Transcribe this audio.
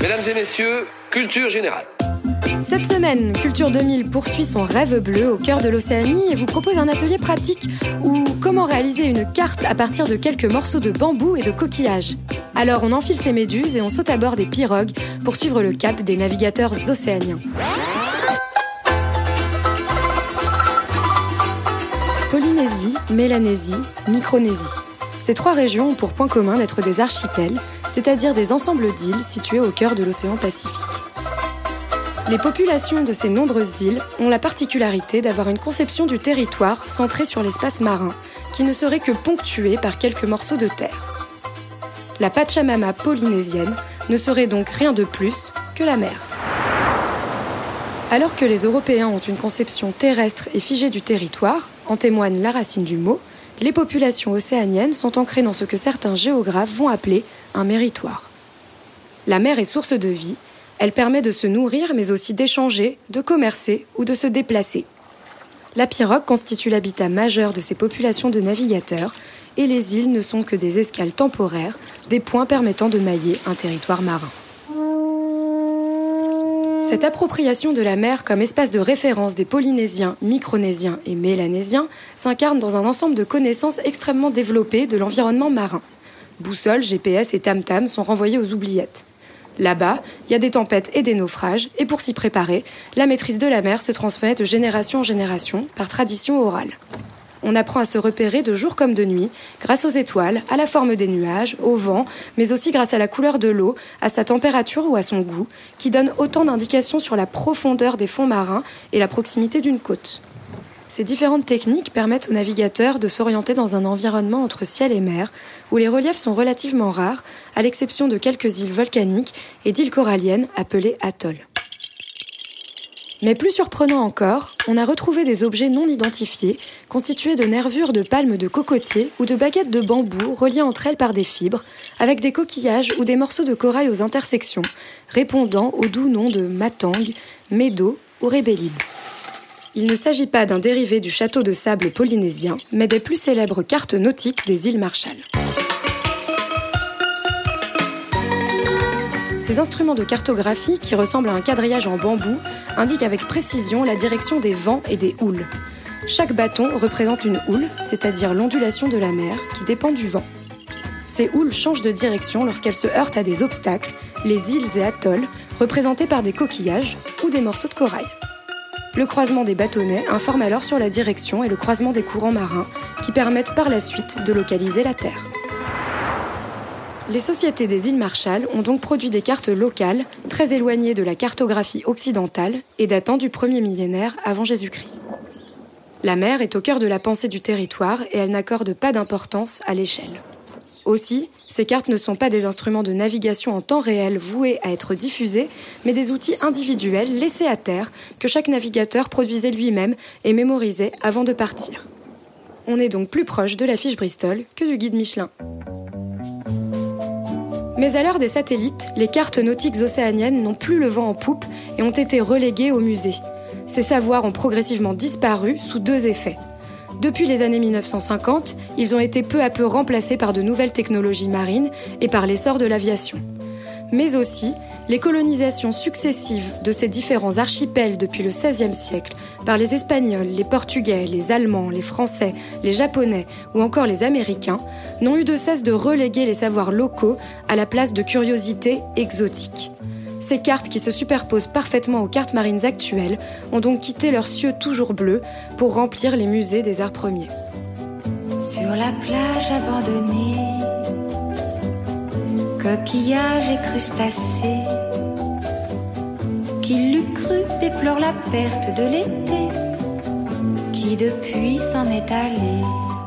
Mesdames et messieurs, culture générale. Cette semaine, Culture 2000 poursuit son rêve bleu au cœur de l'Océanie et vous propose un atelier pratique ou comment réaliser une carte à partir de quelques morceaux de bambou et de coquillages. Alors on enfile ses méduses et on saute à bord des pirogues pour suivre le cap des navigateurs océaniens. Polynésie, Mélanésie, Micronésie. Ces trois régions ont pour point commun d'être des archipels, c'est-à-dire des ensembles d'îles situées au cœur de l'océan Pacifique. Les populations de ces nombreuses îles ont la particularité d'avoir une conception du territoire centrée sur l'espace marin, qui ne serait que ponctué par quelques morceaux de terre. La Pachamama polynésienne ne serait donc rien de plus que la mer. Alors que les Européens ont une conception terrestre et figée du territoire, en témoigne la racine du mot, les populations océaniennes sont ancrées dans ce que certains géographes vont appeler un méritoire. La mer est source de vie, elle permet de se nourrir mais aussi d'échanger, de commercer ou de se déplacer. La pirogue constitue l'habitat majeur de ces populations de navigateurs et les îles ne sont que des escales temporaires, des points permettant de mailler un territoire marin. Cette appropriation de la mer comme espace de référence des Polynésiens, Micronésiens et Mélanésiens s'incarne dans un ensemble de connaissances extrêmement développées de l'environnement marin. Boussole, GPS et tam-tam sont renvoyés aux oubliettes. Là-bas, il y a des tempêtes et des naufrages, et pour s'y préparer, la maîtrise de la mer se transmet de génération en génération par tradition orale. On apprend à se repérer de jour comme de nuit, grâce aux étoiles, à la forme des nuages, au vent, mais aussi grâce à la couleur de l'eau, à sa température ou à son goût, qui donne autant d'indications sur la profondeur des fonds marins et la proximité d'une côte. Ces différentes techniques permettent aux navigateurs de s'orienter dans un environnement entre ciel et mer, où les reliefs sont relativement rares, à l'exception de quelques îles volcaniques et d'îles coralliennes appelées atolls. Mais plus surprenant encore, on a retrouvé des objets non identifiés, constitués de nervures de palmes de cocotier ou de baguettes de bambou reliées entre elles par des fibres, avec des coquillages ou des morceaux de corail aux intersections, répondant aux doux noms de matang, médo ou rébellib. Il ne s'agit pas d'un dérivé du château de sable polynésien, mais des plus célèbres cartes nautiques des îles Marshall. Ces instruments de cartographie, qui ressemblent à un quadrillage en bambou, indiquent avec précision la direction des vents et des houles. Chaque bâton représente une houle, c'est-à-dire l'ondulation de la mer, qui dépend du vent. Ces houles changent de direction lorsqu'elles se heurtent à des obstacles, les îles et atolls, représentés par des coquillages ou des morceaux de corail. Le croisement des bâtonnets informe alors sur la direction et le croisement des courants marins, qui permettent par la suite de localiser la Terre. Les sociétés des îles Marshall ont donc produit des cartes locales, très éloignées de la cartographie occidentale et datant du premier millénaire avant Jésus-Christ. La mer est au cœur de la pensée du territoire et elle n'accorde pas d'importance à l'échelle. Aussi, ces cartes ne sont pas des instruments de navigation en temps réel voués à être diffusés, mais des outils individuels laissés à terre que chaque navigateur produisait lui-même et mémorisait avant de partir. On est donc plus proche de la fiche Bristol que du guide Michelin. Mais à l'heure des satellites, les cartes nautiques océaniennes n'ont plus le vent en poupe et ont été reléguées au musée. Ces savoirs ont progressivement disparu sous deux effets. Depuis les années 1950, ils ont été peu à peu remplacés par de nouvelles technologies marines et par l'essor de l'aviation. Mais aussi, les colonisations successives de ces différents archipels depuis le XVIe siècle par les Espagnols, les Portugais, les Allemands, les Français, les Japonais ou encore les Américains n'ont eu de cesse de reléguer les savoirs locaux à la place de curiosités exotiques. Ces cartes qui se superposent parfaitement aux cartes marines actuelles ont donc quitté leurs cieux toujours bleus pour remplir les musées des arts premiers. Sur la plage abandonnée coquillages et crustacés. Qui l'eût cru déplore la perte de l'été, qui depuis s'en est allé.